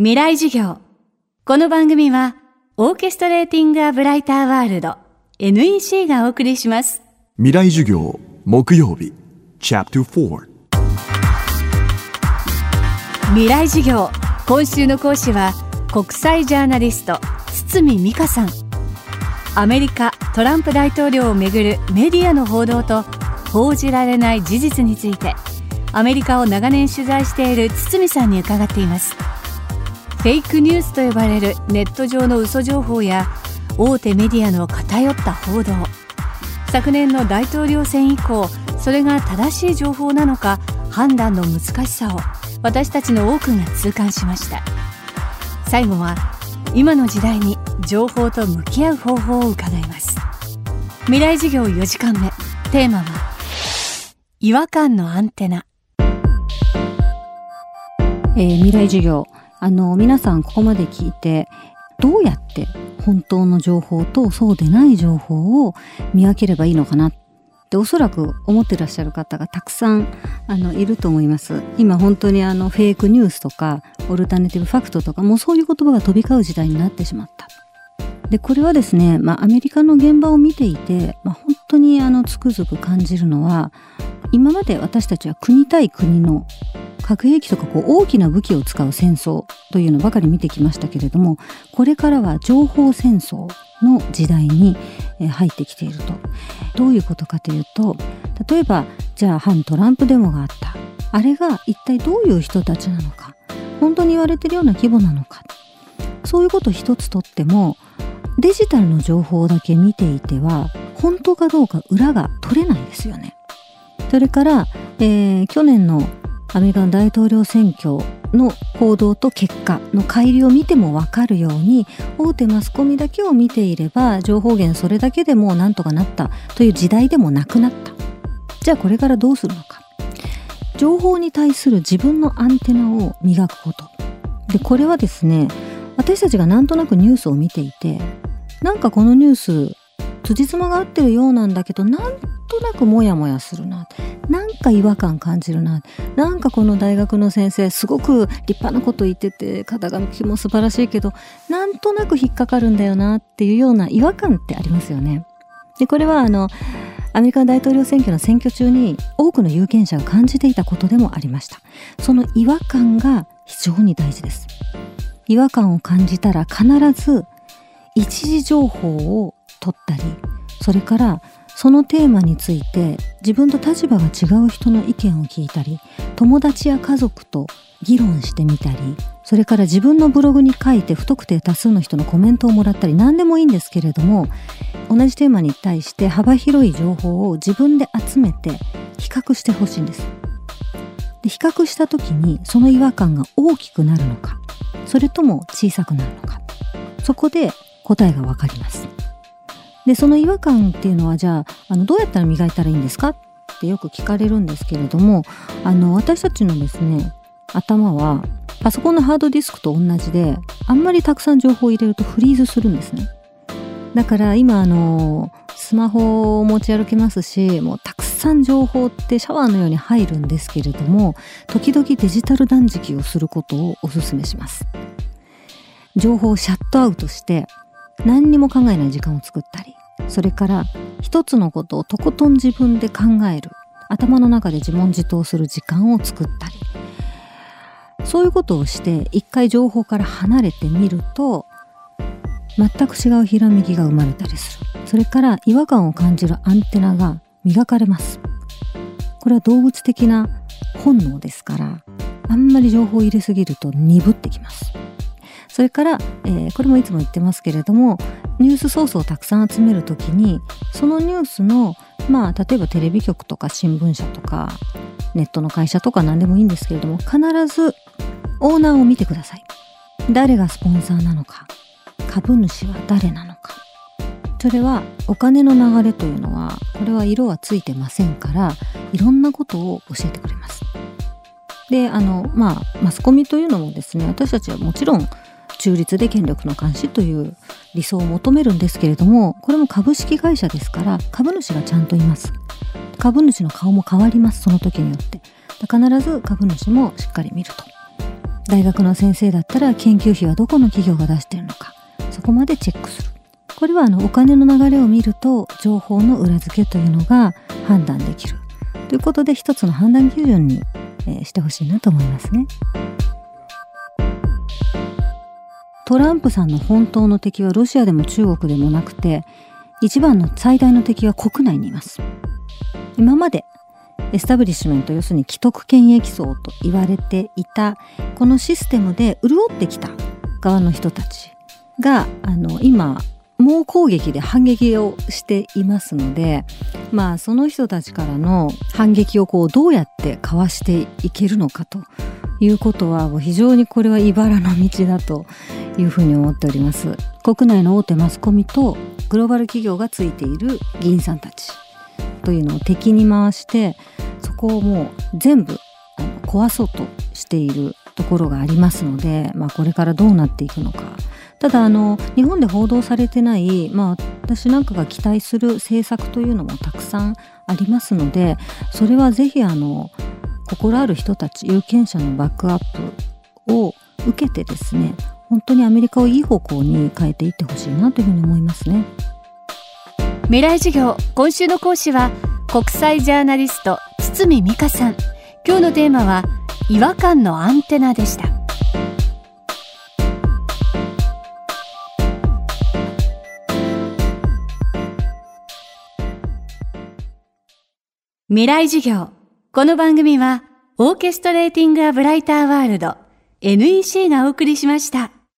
未来授業。この番組は、オーケストレーティング・ア・ブライター・ワールド NEC がお送りします。未来授業木曜日 Chapter 4未来授業。今週の講師は、国際ジャーナリスト、堤美香さん。アメリカトランプ大統領をめぐるメディアの報道と報じられない事実についてアメリカを長年取材している堤さんに伺っていますフェイクニュースと呼ばれるネット上の嘘情報や大手メディアの偏った報道。昨年の大統領選以降それが正しい情報なのか判断の難しさを私たちの多くが痛感しました。最後は今の時代に情報と向き合う方法を伺います。未来授業4時間目。テーマは違和感のアンテナ。えー未来授業。あの皆さんここまで聞いてどうやって本当の情報とそうでない情報を見分ければいいのかなっておそらく思ってらっしゃる方がたくさんあのいると思います。今本当にあのフェイクニュースとかオルタネティブファクトとかもうそういう言葉が飛び交う時代になってしまった。でこれはですね、まあ、アメリカの現場を見ていて、まあ、本当にあのつくづく感じるのは今まで私たちは国対国の核兵器とかこう大きな武器を使う戦争というのばかり見てきましたけれどもこれからは情報戦争の時代に入ってきていると。どういうことかというと例えばじゃあ反トランプデモがあった。あれが一体どういう人たちなのか。本当に言われてるような規模なのか。そういうこと一つとってもデジタルの情報だけ見ていては本当かどうか裏が取れないですよね。それから、えー去年のアメリカの大統領選挙の報道と結果の乖離を見ても分かるように大手マスコミだけを見ていれば情報源それだけでもうなんとかなったという時代でもなくなった。じゃあこれからどうするのか。情報に対する自分のアンテナを磨くこと。でこれはですね私たちがなんとなくニュースを見ていてなんかこのニュース辻褄が合ってるようなんだけどなんとなくモヤモヤするな。なんか違和感感じるななんかこの大学の先生すごく立派なこと言ってて肩書きも素晴らしいけどなんとなく引っかかるんだよなっていうような違和感ってありますよね。でこれはあのアメリカ大統領選挙の選挙中に多くの有権者が感じていたことでもありました。その違和感が非常に大事です。違和感を感じたら必ず一時情報を取ったりそれからそのテーマについて自分と立場が違う人の意見を聞いたり友達や家族と議論してみたりそれから自分のブログに書いて不特定多数の人のコメントをもらったり何でもいいんですけれども同じテーマに対して幅広い情報を自分で集めて比較してほしいんです。で比較した時にその違和感が大きくなるのかそれとも小さくなるのかそこで答えがわかります。でその違和感っていうのはじゃああのどうやったら磨いたらいいんですか？ってよく聞かれるんですけれどもあの私たちのですね頭はパソコンのハードディスクと同じであんまりたくさん情報を入れるとフリーズするんですね。だから今あのスマホを持ち歩けますしもうたくさん情報ってシャワーのように入るんですけれども時々デジタル断食をすることをお勧めします。情報をシャットアウトして何にも考えない時間を作ったりそれから一つのことをとことん自分で考える。頭の中で自問自答する時間を作ったり。そういうことをして一回情報から離れてみると全く違うひらめきが生まれたりする。それから違和感を感じるアンテナが磨かれます。これは動物的な本能ですからあんまり情報を入れすぎると鈍ってきます。それから、えーこれもいつも言ってますけれどもニュースソースをたくさん集めるときにそのニュースのまあ例えばテレビ局とか新聞社とかネットの会社とか何でもいいんですけれども必ずオーナーを見てください。誰がスポンサーなのか株主は誰なのか。それはお金の流れというのはこれは色はついてませんからいろんなことを教えてくれます。であのまあマスコミというのもですね私たちはもちろん中立で権力の監視という理想を求めるんですけれどもこれも株式会社ですから株主がちゃんといます。株主の顔も変わりますその時によって。必ず株主もしっかり見ると。大学の先生だったら研究費はどこの企業が出しているのかそこまでチェックする。これはあのお金の流れを見ると情報の裏付けというのが判断できる。ということで一つの判断基準に、してほしいなと思いますね。トランプさんの本当の敵はロシアでも中国でもなくて一番の最大の敵は国内にいます。今までエスタブリッシュメント要するに既得権益層と言われていたこのシステムで潤ってきた側の人たちがあの今猛攻撃で反撃をしていますのでまあその人たちからの反撃をこうどうやってかわしていけるのかということは非常にこれは茨の道だというふうに思っております。国内の大手マスコミとグローバル企業がついている議員さんたちというのを敵に回してそこをもう全部壊そうとしているところがありますので、まあ、これからどうなっていくのか。ただあの日本で報道されてない、まあ、私なんかが期待する政策というのもたくさんありますのでそれはぜひあの心ある人たち有権者のバックアップを受けてですね本当にアメリカをいい方向に変えていってほしいなというふうに思いますね。未来授業今週の講師は国際ジャーナリスト堤美香さん。今日のテーマは違和感のアンテナでした。未来授業この番組はオーケストレーティング・ア・ブライター・ワールド NEC がお送りしました。